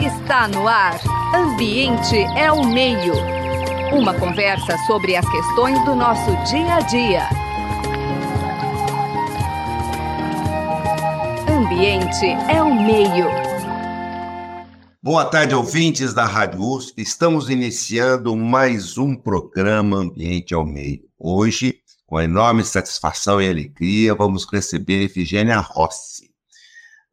Está no ar. Ambiente é o meio. Uma conversa sobre as questões do nosso dia a dia. Ambiente é o meio. Boa tarde, ouvintes da Rádio USP. Estamos iniciando mais um programa Ambiente ao Meio. Hoje, com enorme satisfação e alegria, vamos receber Efigênia Rossi.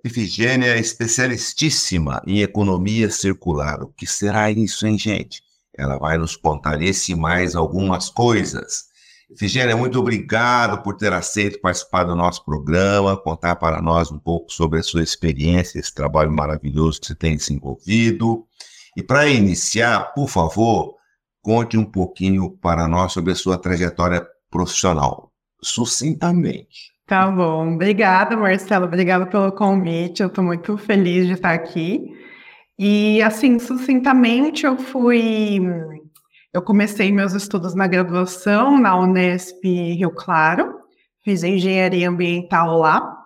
Efigênia é especialistíssima em economia circular. O que será isso, hein, gente? Ela vai nos contar esse e mais algumas coisas. Efigênia, muito obrigado por ter aceito participar do nosso programa, contar para nós um pouco sobre a sua experiência, esse trabalho maravilhoso que você tem desenvolvido. E para iniciar, por favor, conte um pouquinho para nós sobre a sua trajetória profissional, sucintamente. Tá bom. Obrigada, Marcelo. Obrigada pelo convite. Eu estou muito feliz de estar aqui. E, assim, sucintamente, eu fui. Eu comecei meus estudos na graduação na Unesp Rio Claro, fiz engenharia ambiental lá.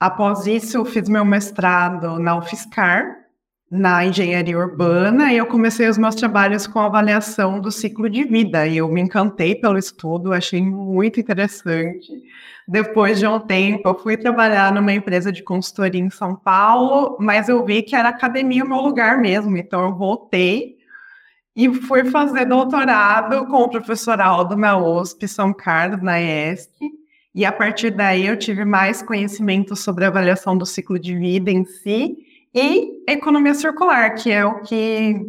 Após isso, eu fiz meu mestrado na UFSCar, na engenharia urbana e eu comecei os meus trabalhos com avaliação do ciclo de vida e eu me encantei pelo estudo, achei muito interessante. Depois de um tempo, eu fui trabalhar numa empresa de consultoria em São Paulo, mas eu vi que era academia o meu lugar mesmo, então eu voltei e fui fazer doutorado com o professor Aldo na USP São Carlos, na ESC. E a partir daí eu tive mais conhecimento sobre a avaliação do ciclo de vida em si e economia circular, que é o que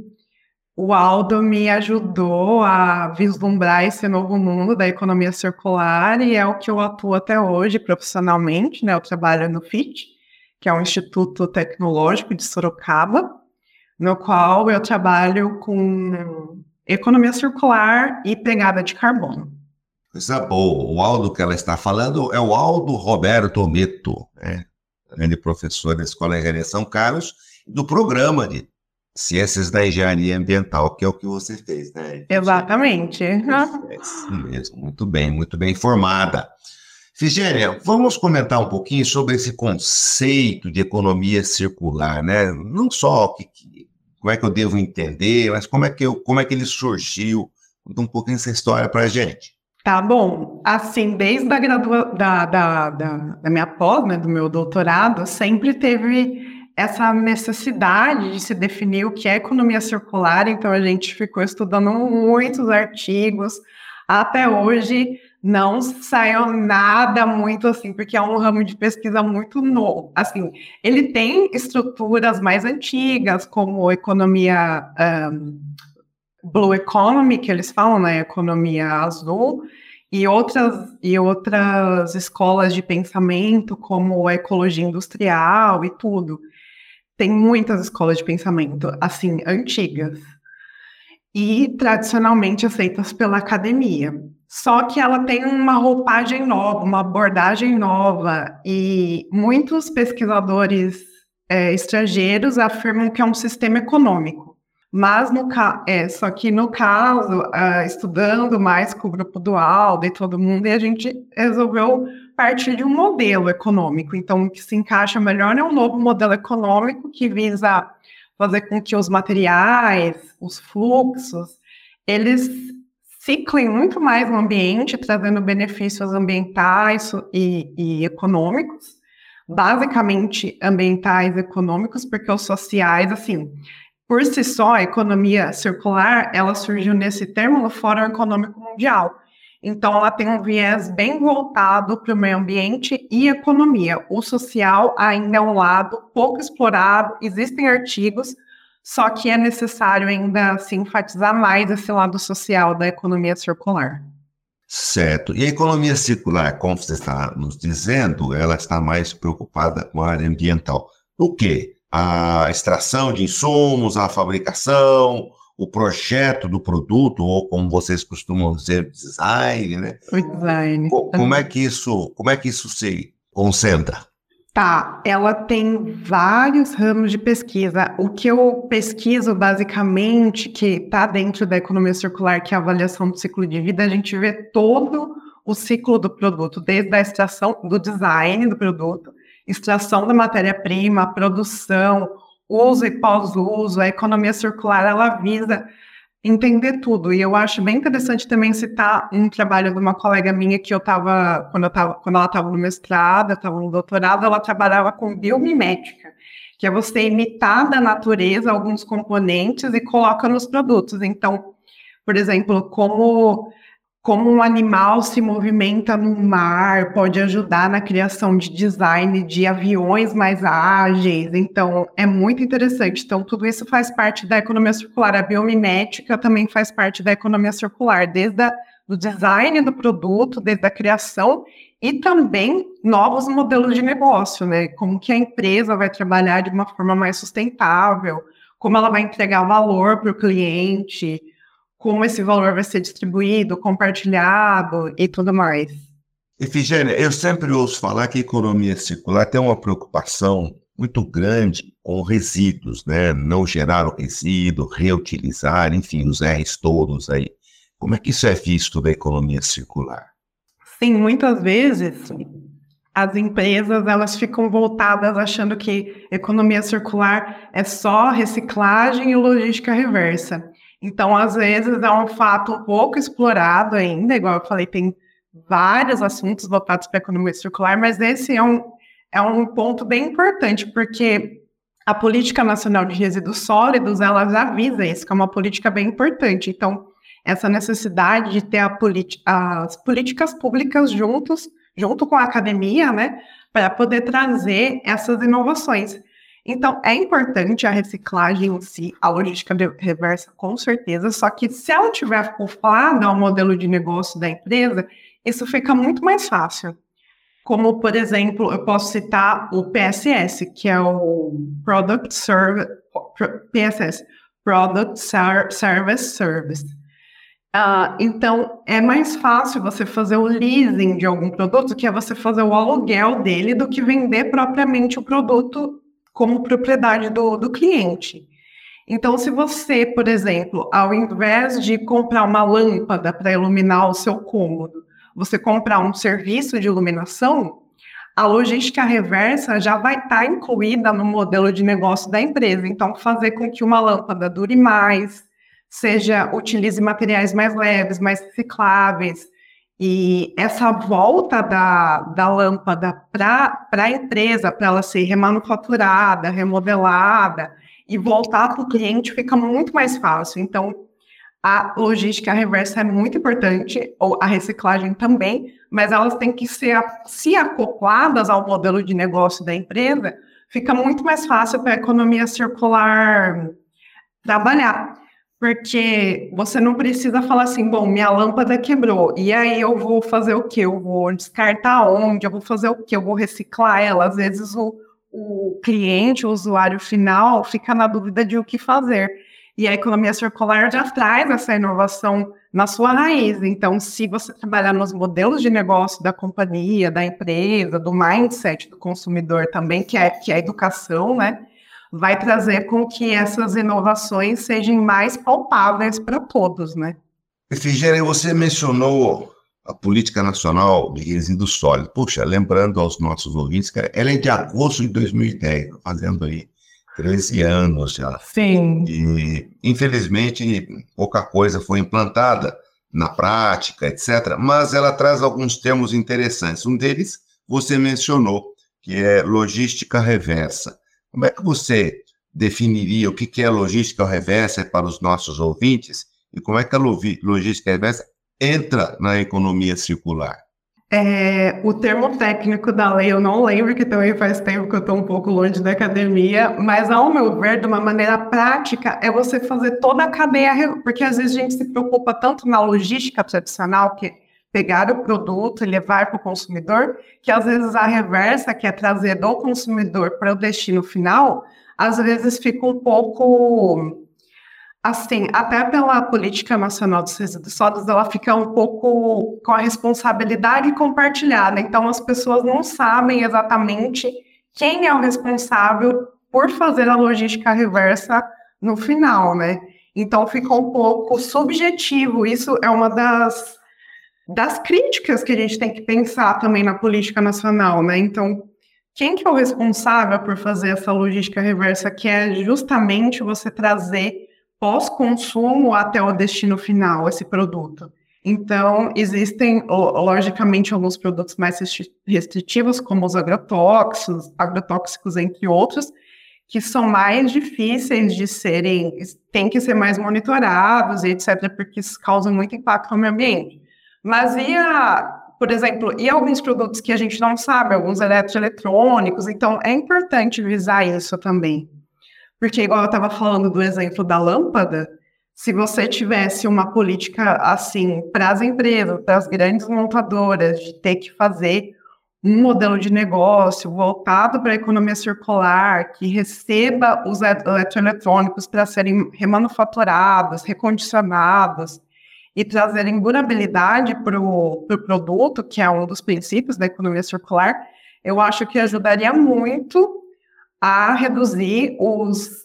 o Aldo me ajudou a vislumbrar esse novo mundo da economia circular e é o que eu atuo até hoje profissionalmente, né? Eu trabalho no FIT, que é um instituto tecnológico de Sorocaba, no qual eu trabalho com economia circular e pegada de carbono. Coisa boa. O Aldo que ela está falando é o Aldo Roberto Meto, né? Grande professor da Escola de Engenharia São Carlos, do programa de Ciências da Engenharia Ambiental, que é o que você fez, né? Exatamente. É isso mesmo, muito bem, muito bem informada. Figênia, vamos comentar um pouquinho sobre esse conceito de economia circular, né? Não só que, que, como é que eu devo entender, mas como é que, eu, como é que ele surgiu. Conta um pouquinho essa história para a gente. Tá bom. Assim, desde a gradua da, da, da, da minha pós, né, do meu doutorado, sempre teve essa necessidade de se definir o que é economia circular, então a gente ficou estudando muitos artigos. Até hoje não saiu nada muito assim, porque é um ramo de pesquisa muito novo. Assim, ele tem estruturas mais antigas, como economia um, blue economy, que eles falam, né, economia azul, e outras, e outras escolas de pensamento, como a ecologia industrial e tudo. Tem muitas escolas de pensamento, assim, antigas, e tradicionalmente aceitas pela academia. Só que ela tem uma roupagem nova, uma abordagem nova, e muitos pesquisadores é, estrangeiros afirmam que é um sistema econômico. Mas no é, só que no caso, uh, estudando mais com o grupo do Aldo e todo mundo, e a gente resolveu partir de um modelo econômico. Então, o que se encaixa melhor é um novo modelo econômico que visa fazer com que os materiais, os fluxos, eles ciclem muito mais no ambiente, trazendo benefícios ambientais e, e econômicos, basicamente ambientais e econômicos, porque os sociais, assim, por si só, a economia circular, ela surgiu nesse termo no Fórum Econômico Mundial. Então, ela tem um viés bem voltado para o meio ambiente e economia. O social ainda é um lado pouco explorado, existem artigos, só que é necessário ainda se enfatizar mais esse lado social da economia circular. Certo. E a economia circular, como você está nos dizendo, ela está mais preocupada com a área ambiental. O quê? A extração de insumos, a fabricação, o projeto do produto, ou como vocês costumam dizer, design, né? O design. Como é que isso, como é que isso se concentra? Tá, ela tem vários ramos de pesquisa. O que eu pesquiso basicamente, que está dentro da economia circular, que é a avaliação do ciclo de vida, a gente vê todo o ciclo do produto, desde a extração do design do produto, extração da matéria-prima, produção, uso e pós-uso, a economia circular, ela visa entender tudo. E eu acho bem interessante também citar um trabalho de uma colega minha que eu estava, quando, eu quando ela estava no mestrado, eu estava no doutorado, ela trabalhava com biomimética, que é você imitar da natureza alguns componentes e coloca nos produtos. Então, por exemplo, como como um animal se movimenta no mar, pode ajudar na criação de design de aviões mais ágeis. Então, é muito interessante. Então, tudo isso faz parte da economia circular. A biomimética também faz parte da economia circular, desde o design do produto, desde a criação e também novos modelos de negócio, né? Como que a empresa vai trabalhar de uma forma mais sustentável, como ela vai entregar valor para o cliente, como esse valor vai ser distribuído, compartilhado e tudo mais. Efigênia, eu sempre ouço falar que a economia circular tem uma preocupação muito grande com resíduos, né? Não gerar o resíduo, reutilizar, enfim, os R's todos aí. Como é que isso é visto da economia circular? Sim, muitas vezes as empresas elas ficam voltadas achando que economia circular é só reciclagem e logística reversa. Então, às vezes, é um fato um pouco explorado ainda, igual eu falei, tem vários assuntos voltados para a economia circular, mas esse é um, é um ponto bem importante, porque a Política Nacional de Resíduos Sólidos, ela já isso, que é uma política bem importante. Então, essa necessidade de ter as políticas públicas juntos, junto com a academia, né, para poder trazer essas inovações. Então, é importante a reciclagem em si, a logística reversa, com certeza, só que se ela tiver acoplada ao modelo de negócio da empresa, isso fica muito mais fácil. Como, por exemplo, eu posso citar o PSS, que é o Product Service, PSS, Product Service Service. Uh, então, é mais fácil você fazer o leasing de algum produto, que é você fazer o aluguel dele, do que vender propriamente o produto como propriedade do, do cliente. Então, se você, por exemplo, ao invés de comprar uma lâmpada para iluminar o seu cômodo, você comprar um serviço de iluminação, a logística reversa já vai estar tá incluída no modelo de negócio da empresa. Então, fazer com que uma lâmpada dure mais, seja utilize materiais mais leves, mais recicláveis, e essa volta da, da lâmpada para a empresa, para ela ser remanufaturada, remodelada e voltar para o cliente fica muito mais fácil. Então, a logística reversa é muito importante, ou a reciclagem também, mas elas têm que ser se acopladas ao modelo de negócio da empresa, fica muito mais fácil para a economia circular trabalhar porque você não precisa falar assim, bom, minha lâmpada quebrou, e aí eu vou fazer o quê? Eu vou descartar onde? Eu vou fazer o quê? Eu vou reciclar ela? Às vezes o, o cliente, o usuário final, fica na dúvida de o que fazer. E a economia circular já traz essa inovação na sua raiz. Então, se você trabalhar nos modelos de negócio da companhia, da empresa, do mindset do consumidor também, que é, que é a educação, né? Vai trazer com que essas inovações sejam mais palpáveis para todos, né? Efigênia, você mencionou a Política Nacional de Resíduos Sólidos. Puxa, lembrando aos nossos ouvintes ela é de agosto de 2010, fazendo aí 13 anos já. Sim. E, infelizmente, pouca coisa foi implantada na prática, etc. Mas ela traz alguns termos interessantes. Um deles você mencionou, que é logística reversa. Como é que você definiria o que é logística reversa para os nossos ouvintes e como é que a logística reversa entra na economia circular? É, o termo técnico da lei eu não lembro, que também faz tempo que eu estou um pouco longe da academia, mas ao meu ver, de uma maneira prática, é você fazer toda a cadeia, porque às vezes a gente se preocupa tanto na logística tradicional, que pegar o produto e levar para o consumidor, que às vezes a reversa, que é trazer do consumidor para o destino final, às vezes fica um pouco assim, até pela política nacional dos resíduos sólidos, ela fica um pouco com a responsabilidade compartilhada. Então as pessoas não sabem exatamente quem é o responsável por fazer a logística reversa no final, né? Então fica um pouco subjetivo. Isso é uma das das críticas que a gente tem que pensar também na política nacional, né? Então, quem que é o responsável por fazer essa logística reversa, que é justamente você trazer pós-consumo até o destino final esse produto? Então, existem, logicamente, alguns produtos mais restritivos, como os agrotóxicos, agrotóxicos, entre outros, que são mais difíceis de serem, têm que ser mais monitorados, etc., porque isso causa muito impacto no meio ambiente. Mas e a, por exemplo, e alguns produtos que a gente não sabe, alguns eletroeletrônicos, então é importante visar isso também. Porque, igual eu estava falando do exemplo da lâmpada, se você tivesse uma política assim para as empresas, para as grandes montadoras, de ter que fazer um modelo de negócio voltado para a economia circular, que receba os eletroeletrônicos para serem remanufaturados, recondicionados e trazerem durabilidade para o pro produto, que é um dos princípios da economia circular, eu acho que ajudaria muito a reduzir os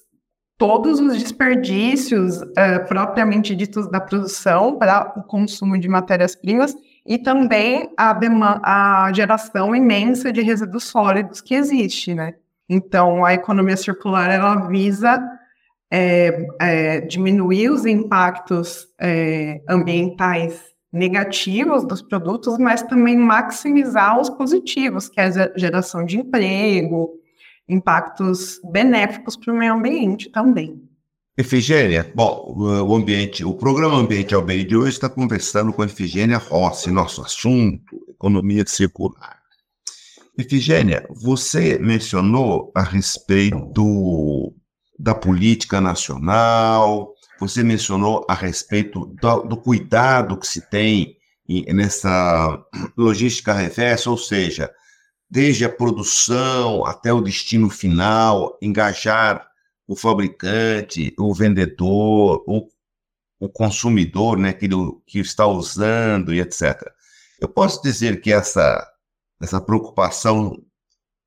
todos os desperdícios uh, propriamente ditos da produção para o consumo de matérias-primas e também a, a geração imensa de resíduos sólidos que existe, né? Então, a economia circular, ela visa é, é, diminuir os impactos é, ambientais negativos dos produtos, mas também maximizar os positivos, que é a geração de emprego, impactos benéficos para o meio ambiente também. Efigênia, bom, o ambiente, o programa Ambiente ao Meio de hoje está conversando com Efigênia Rossi, nosso assunto, economia circular. Efigênia, você mencionou a respeito da política nacional, você mencionou a respeito do, do cuidado que se tem nessa logística reversa, ou seja, desde a produção até o destino final, engajar o fabricante, o vendedor, o, o consumidor, né, que, que está usando e etc. Eu posso dizer que essa, essa preocupação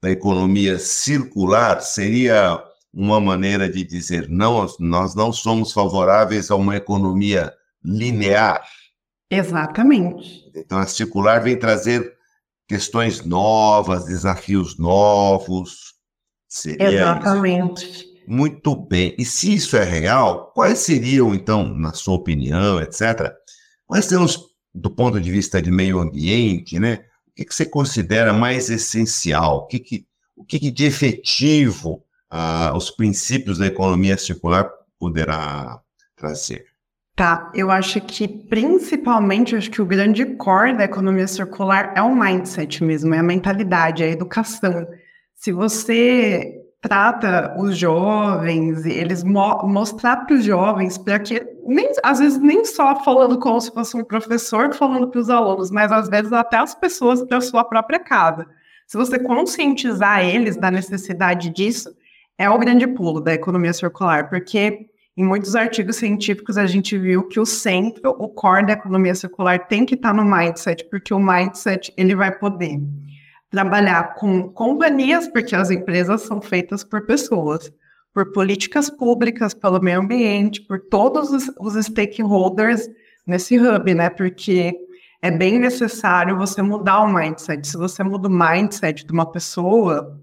da economia circular seria uma maneira de dizer não, nós não somos favoráveis a uma economia linear. Exatamente. Então a circular vem trazer questões novas, desafios novos. Exatamente. Muito bem. E se isso é real, quais seriam, então, na sua opinião, etc., quais os, do ponto de vista de meio ambiente, né? O que, que você considera mais essencial? O que, que, o que, que de efetivo ah, os princípios da economia circular poderá trazer? Tá, eu acho que principalmente, acho que o grande core da economia circular é o mindset mesmo, é a mentalidade, é a educação. Se você trata os jovens, eles mo mostrar para os jovens, para que nem, às vezes nem só falando como se fosse um professor falando para os alunos, mas às vezes até as pessoas da sua própria casa. Se você conscientizar eles da necessidade disso, é o grande pulo da economia circular, porque em muitos artigos científicos, a gente viu que o centro, o core da economia circular tem que estar no mindset, porque o mindset ele vai poder trabalhar com companhias, porque as empresas são feitas por pessoas, por políticas públicas, pelo meio ambiente, por todos os, os stakeholders nesse hub, né? Porque é bem necessário você mudar o mindset. Se você muda o mindset de uma pessoa,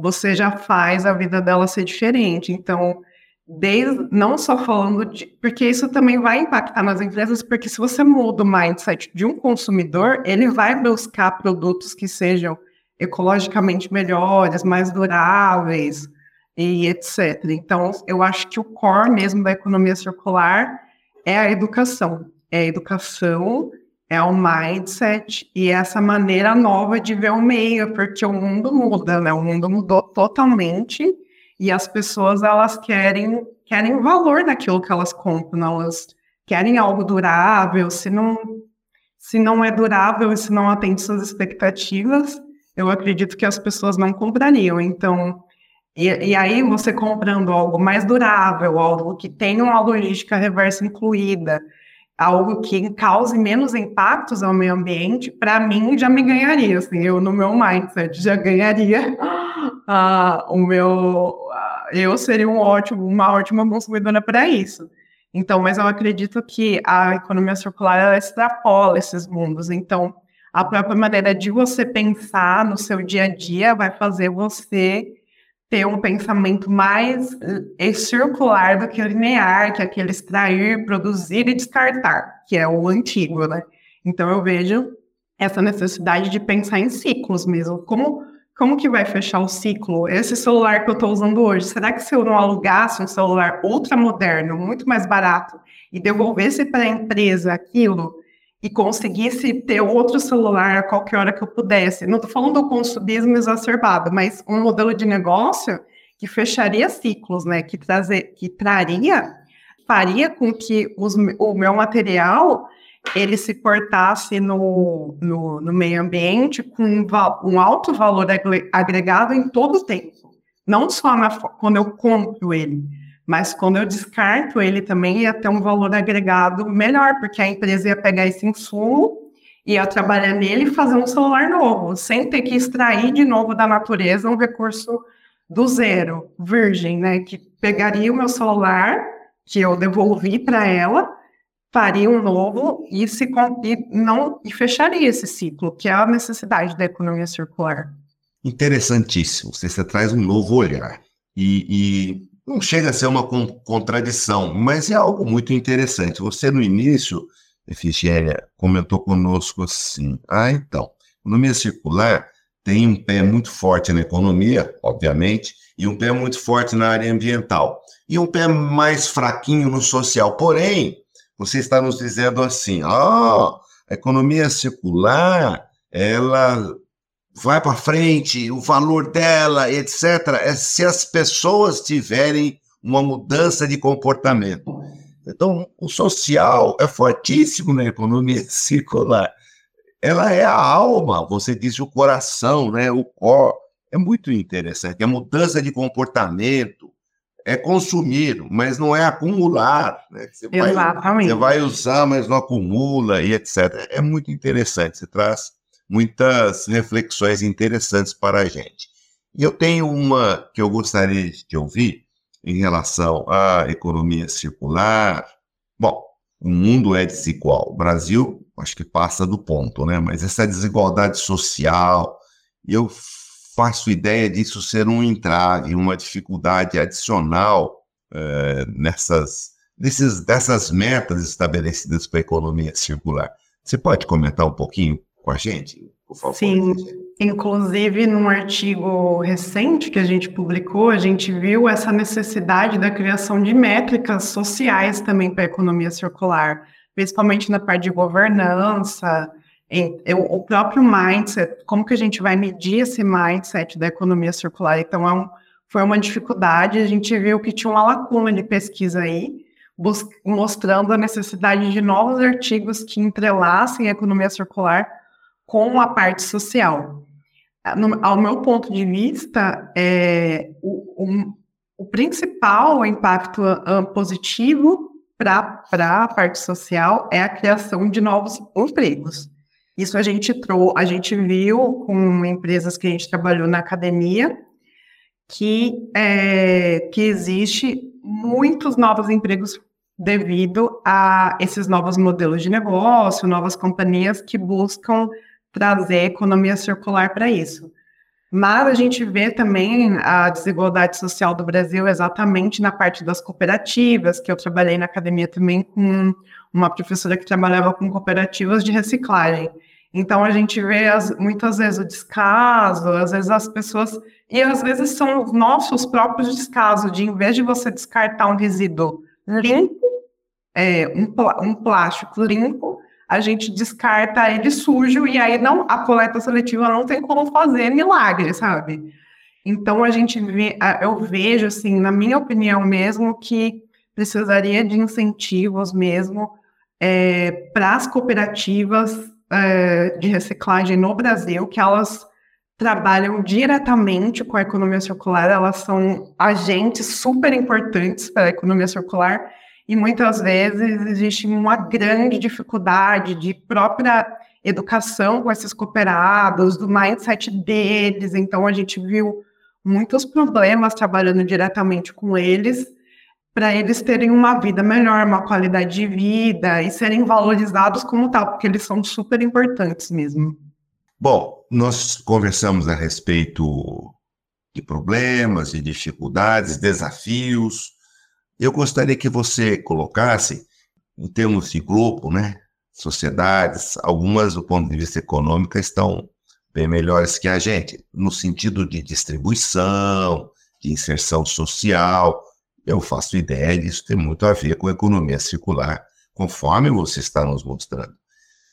você já faz a vida dela ser diferente. Então, desde, não só falando de. Porque isso também vai impactar nas empresas, porque se você muda o mindset de um consumidor, ele vai buscar produtos que sejam ecologicamente melhores, mais duráveis e etc. Então, eu acho que o core mesmo da economia circular é a educação. É a educação, é o mindset e essa maneira nova de ver o meio, porque o mundo muda, né? O mundo mudou totalmente e as pessoas, elas querem, querem valor naquilo que elas compram, elas querem algo durável, se não, se não é durável e se não atende suas expectativas, eu acredito que as pessoas não comprariam. Então, e, e, aí você comprando algo mais durável, algo que tenha uma logística reversa incluída, algo que cause menos impactos ao meio ambiente, para mim já me ganharia, assim, eu no meu mindset já ganharia uh, o meu, eu seria um ótimo, uma ótima consumidora para isso. Então, mas eu acredito que a economia circular ela extrapola esses mundos. Então, a própria maneira de você pensar no seu dia a dia vai fazer você ter um pensamento mais eh, circular do que linear, que é aquele extrair, produzir e descartar, que é o antigo, né? Então eu vejo essa necessidade de pensar em ciclos mesmo. Como, como que vai fechar o ciclo? Esse celular que eu estou usando hoje, será que se eu não alugasse um celular ultra moderno, muito mais barato, e devolvesse para a empresa aquilo, e conseguisse ter outro celular a qualquer hora que eu pudesse. Não estou falando do consumismo exacerbado, mas um modelo de negócio que fecharia ciclos, né? Que, trazer, que traria, faria com que os, o meu material ele se portasse no, no, no meio ambiente com um, um, alto valor agregado em todo o tempo. Não só na, quando eu compro ele, mas quando eu descarto ele também ia ter um valor agregado melhor, porque a empresa ia pegar esse insumo, ia trabalhar nele e fazer um celular novo, sem ter que extrair de novo da natureza um recurso do zero, virgem, né? Que pegaria o meu celular, que eu devolvi para ela, faria um novo e se e não e fecharia esse ciclo, que é a necessidade da economia circular. Interessantíssimo. Você, você traz um novo olhar. E, e não chega a ser uma contradição, mas é algo muito interessante. Você, no início, Efigênia, comentou conosco assim: ah, então, economia circular tem um pé muito forte na economia, obviamente, e um pé muito forte na área ambiental, e um pé mais fraquinho no social. Porém, você está nos dizendo assim: ah, a economia circular, ela vai para frente, o valor dela, etc., é se as pessoas tiverem uma mudança de comportamento. Então, o social é fortíssimo na economia circular. Ela é a alma, você disse o coração, né? o cor. É muito interessante. A mudança de comportamento é consumir, mas não é acumular. Né? Você Exatamente. Vai, você vai usar, mas não acumula e etc. É muito interessante. Você traz muitas reflexões interessantes para a gente. E eu tenho uma que eu gostaria de ouvir em relação à economia circular. Bom, o mundo é desigual. O Brasil, acho que passa do ponto, né? Mas essa desigualdade social, eu faço ideia disso ser um entrave, uma dificuldade adicional é, nessas, nesses, dessas metas estabelecidas para a economia circular. Você pode comentar um pouquinho com a gente, por favor? Sim, inclusive num artigo recente que a gente publicou, a gente viu essa necessidade da criação de métricas sociais também para a economia circular, principalmente na parte de governança, em, o próprio mindset, como que a gente vai medir esse mindset da economia circular? Então, é um, foi uma dificuldade, a gente viu que tinha uma lacuna de pesquisa aí, mostrando a necessidade de novos artigos que entrelaçem a economia circular com a parte social. No, ao meu ponto de vista, é, o, o, principal impacto uh, positivo para a parte social é a criação de novos empregos. Isso a gente trou a gente viu com empresas que a gente trabalhou na academia, que, é, que existe muitos novos empregos devido a esses novos modelos de negócio, novas companhias que buscam trazer economia circular para isso. Mas a gente vê também a desigualdade social do Brasil exatamente na parte das cooperativas, que eu trabalhei na academia também com uma professora que trabalhava com cooperativas de reciclagem. Então a gente vê as, muitas vezes o descaso, às vezes as pessoas. E às vezes são os nossos próprios descasos, de em vez de você descartar um resíduo limpo, é, um, um plástico limpo, a gente descarta ele sujo e aí não a coleta seletiva não tem como fazer milagre, sabe? Então a gente vê, eu vejo assim, na minha opinião mesmo, que precisaria de incentivos mesmo é, para as cooperativas é, de reciclagem no Brasil, que elas trabalham diretamente com a economia circular, elas são agentes super importantes para a economia circular e muitas vezes existe uma grande dificuldade de própria educação com esses cooperados, do mindset deles. Então, a gente viu muitos problemas trabalhando diretamente com eles. para eles terem uma vida melhor, uma qualidade de vida e serem valorizados como tal, porque eles são super importantes mesmo. Bom, nós conversamos a respeito de problemas, de dificuldades, desafios. Eu gostaria que você colocasse, em termos de grupo, né, sociedades, algumas do ponto de vista econômico estão bem melhores que a gente, no sentido de distribuição, de inserção social. Eu faço ideia disso tem muito a ver com a economia circular, conforme você está nos mostrando.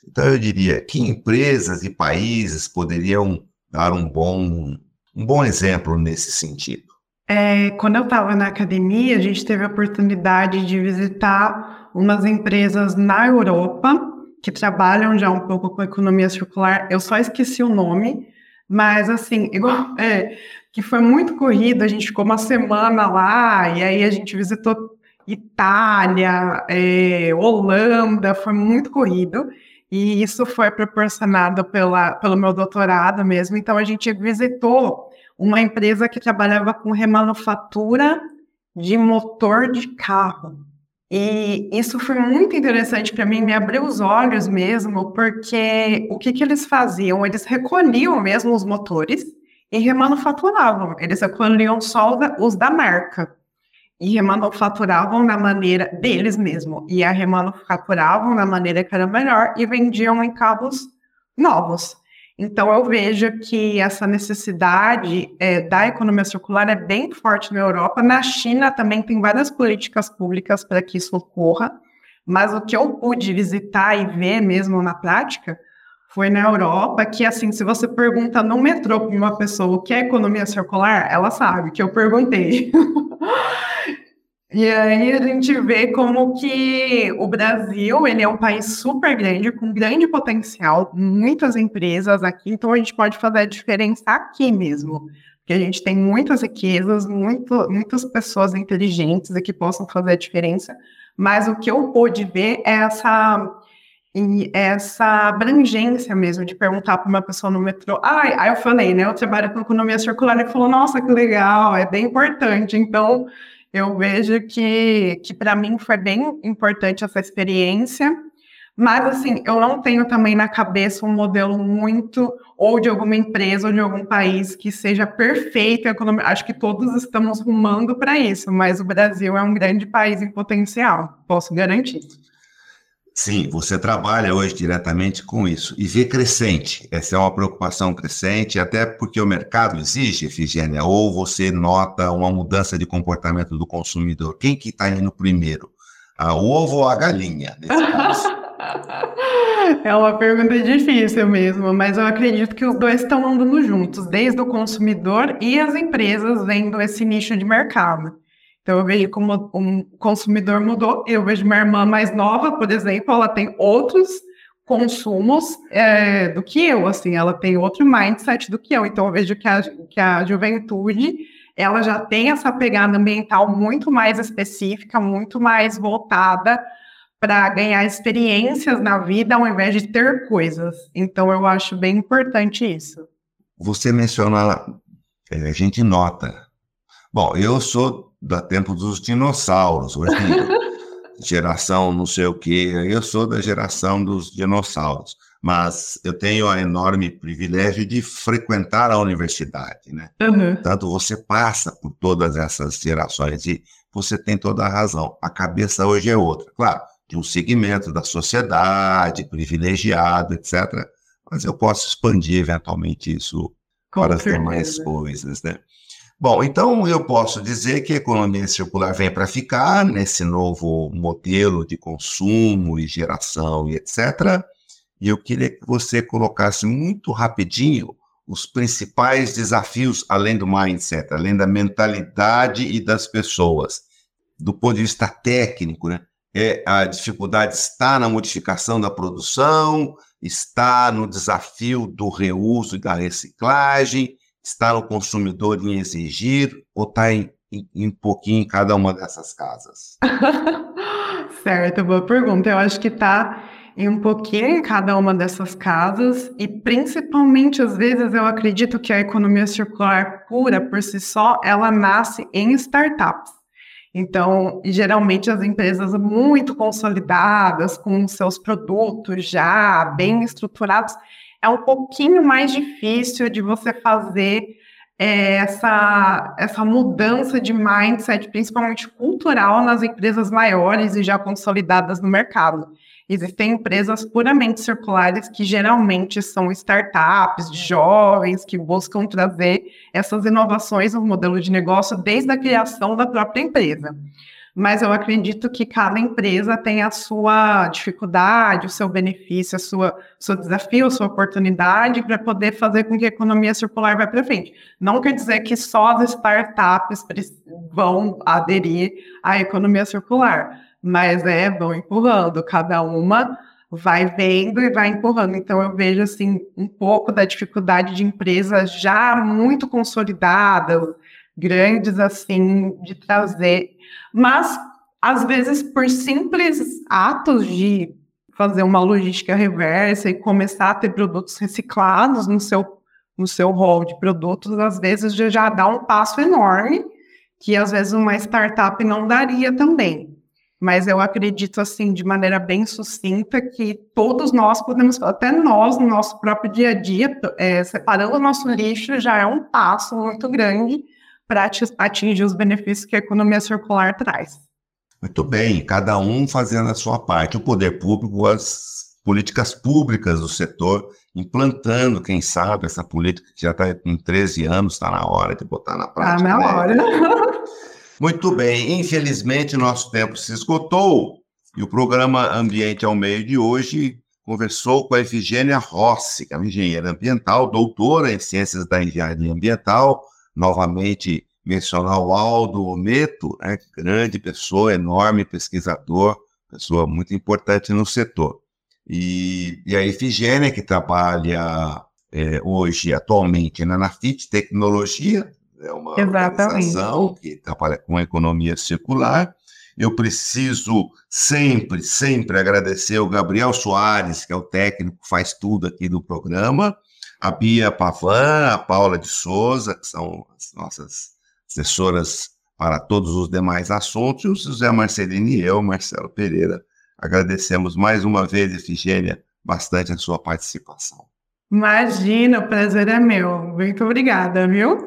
Então, eu diria que empresas e países poderiam dar um bom, um bom exemplo nesse sentido. É, quando eu estava na academia, a gente teve a oportunidade de visitar umas empresas na Europa que trabalham já um pouco com economia circular. Eu só esqueci o nome, mas assim, igual, é, que foi muito corrido. A gente ficou uma semana lá e aí a gente visitou Itália, é, Holanda, foi muito corrido. E isso foi proporcionado pela, pelo meu doutorado mesmo. Então, a gente visitou uma empresa que trabalhava com remanufatura de motor de carro. E isso foi muito interessante para mim, me abriu os olhos mesmo, porque o que, que eles faziam? Eles recolhiam mesmo os motores e remanufaturavam. Eles recolhiam só os da marca e remanufaturavam da maneira deles mesmo. E a remanufaturavam da maneira que era melhor e vendiam em cabos novos. Então, eu vejo que essa necessidade é, da economia circular é bem forte na Europa. Na China também tem várias políticas públicas para que isso ocorra, mas o que eu pude visitar e ver mesmo na prática foi na Europa, que assim, se você pergunta no metrô para uma pessoa o que é economia circular, ela sabe que eu perguntei. E aí a gente vê como que o Brasil, ele é um país super grande, com grande potencial, muitas empresas aqui, então a gente pode fazer a diferença aqui mesmo. Porque a gente tem muitas riquezas, muito, muitas pessoas inteligentes que possam fazer a diferença, mas o que eu pude ver é essa, essa abrangência mesmo, de perguntar para uma pessoa no metrô, ah, aí eu falei, né, eu trabalho com economia circular, ele falou, nossa, que legal, é bem importante, então eu vejo que, que para mim foi bem importante essa experiência, mas assim, eu não tenho também na cabeça um modelo muito, ou de alguma empresa ou de algum país que seja perfeito. Acho que todos estamos rumando para isso, mas o Brasil é um grande país em potencial, posso garantir. Sim, você trabalha hoje diretamente com isso e vê crescente. Essa é uma preocupação crescente, até porque o mercado exige, Efigênia, ou você nota uma mudança de comportamento do consumidor. Quem que está indo primeiro? A ovo ou a galinha? É uma pergunta difícil mesmo, mas eu acredito que os dois estão andando juntos, desde o consumidor e as empresas vendo esse nicho de mercado. Então, eu vejo como um consumidor mudou. Eu vejo minha irmã mais nova, por exemplo, ela tem outros consumos é, do que eu, assim, ela tem outro mindset do que eu. Então, eu vejo que a, que a juventude, ela já tem essa pegada ambiental muito mais específica, muito mais voltada para ganhar experiências na vida ao invés de ter coisas. Então, eu acho bem importante isso. Você menciona, é, a gente nota. Bom, eu sou da tempo dos dinossauros, geração não sei o quê. Eu sou da geração dos dinossauros, mas eu tenho o enorme privilégio de frequentar a universidade, né? Uhum. Tanto você passa por todas essas gerações e você tem toda a razão. A cabeça hoje é outra, claro, de um segmento da sociedade privilegiado, etc. Mas eu posso expandir eventualmente isso Com para certeza. as demais coisas, né? Bom, então eu posso dizer que a economia circular vem para ficar nesse novo modelo de consumo e geração e etc. E eu queria que você colocasse muito rapidinho os principais desafios, além do mindset, além da mentalidade e das pessoas. Do ponto de vista técnico, né? É, a dificuldade está na modificação da produção, está no desafio do reuso e da reciclagem, Está no consumidor em exigir ou está em, em, em pouquinho em cada uma dessas casas? certo, boa pergunta. Eu acho que está em um pouquinho em cada uma dessas casas e principalmente às vezes eu acredito que a economia circular pura por si só ela nasce em startups. Então, geralmente as empresas muito consolidadas, com seus produtos já bem estruturados, é um pouquinho mais difícil de você fazer é, essa, essa mudança de mindset, principalmente cultural, nas empresas maiores e já consolidadas no mercado. Existem empresas puramente circulares que geralmente são startups de jovens que buscam trazer essas inovações no modelo de negócio desde a criação da própria empresa. Mas eu acredito que cada empresa tem a sua dificuldade, o seu benefício, a sua, seu desafio, a sua oportunidade para poder fazer com que a economia circular vá para frente. Não quer dizer que só as startups vão aderir à economia circular mas é, vão empurrando, cada uma vai vendo e vai empurrando. Então eu vejo assim um pouco da dificuldade de empresas já muito consolidadas, grandes assim, de trazer, mas às vezes por simples atos de fazer uma logística reversa e começar a ter produtos reciclados no seu no seu rol de produtos, às vezes já dá um passo enorme que às vezes uma startup não daria também. Mas eu acredito, assim, de maneira bem sucinta, que todos nós podemos, até nós, no nosso próprio dia a dia, é, separando o nosso lixo, já é um passo muito grande para atingir os benefícios que a economia circular traz. Muito bem, cada um fazendo a sua parte, o poder público, as políticas públicas do setor, implantando, quem sabe, essa política que já está com 13 anos, está na hora de botar na prática. Está na né? hora. Muito bem, infelizmente nosso tempo se esgotou e o programa Ambiente ao Meio de hoje conversou com a Efigênia Rossi, que é uma engenheira ambiental, doutora em Ciências da Engenharia Ambiental, novamente mencionar o Aldo Ometo, né, grande pessoa, enorme pesquisador, pessoa muito importante no setor. E, e a Efigênia, que trabalha é, hoje, atualmente, na Nafit Tecnologia, é uma Exatamente. organização que trabalha com a economia circular. Eu preciso sempre, sempre agradecer o Gabriel Soares, que é o técnico que faz tudo aqui do programa, a Bia Pavan, a Paula de Souza, que são as nossas assessoras para todos os demais assuntos, e o José Marcelino e eu, Marcelo Pereira, agradecemos mais uma vez, Efigênia, bastante a sua participação. Imagina, o prazer é meu. Muito obrigada, viu?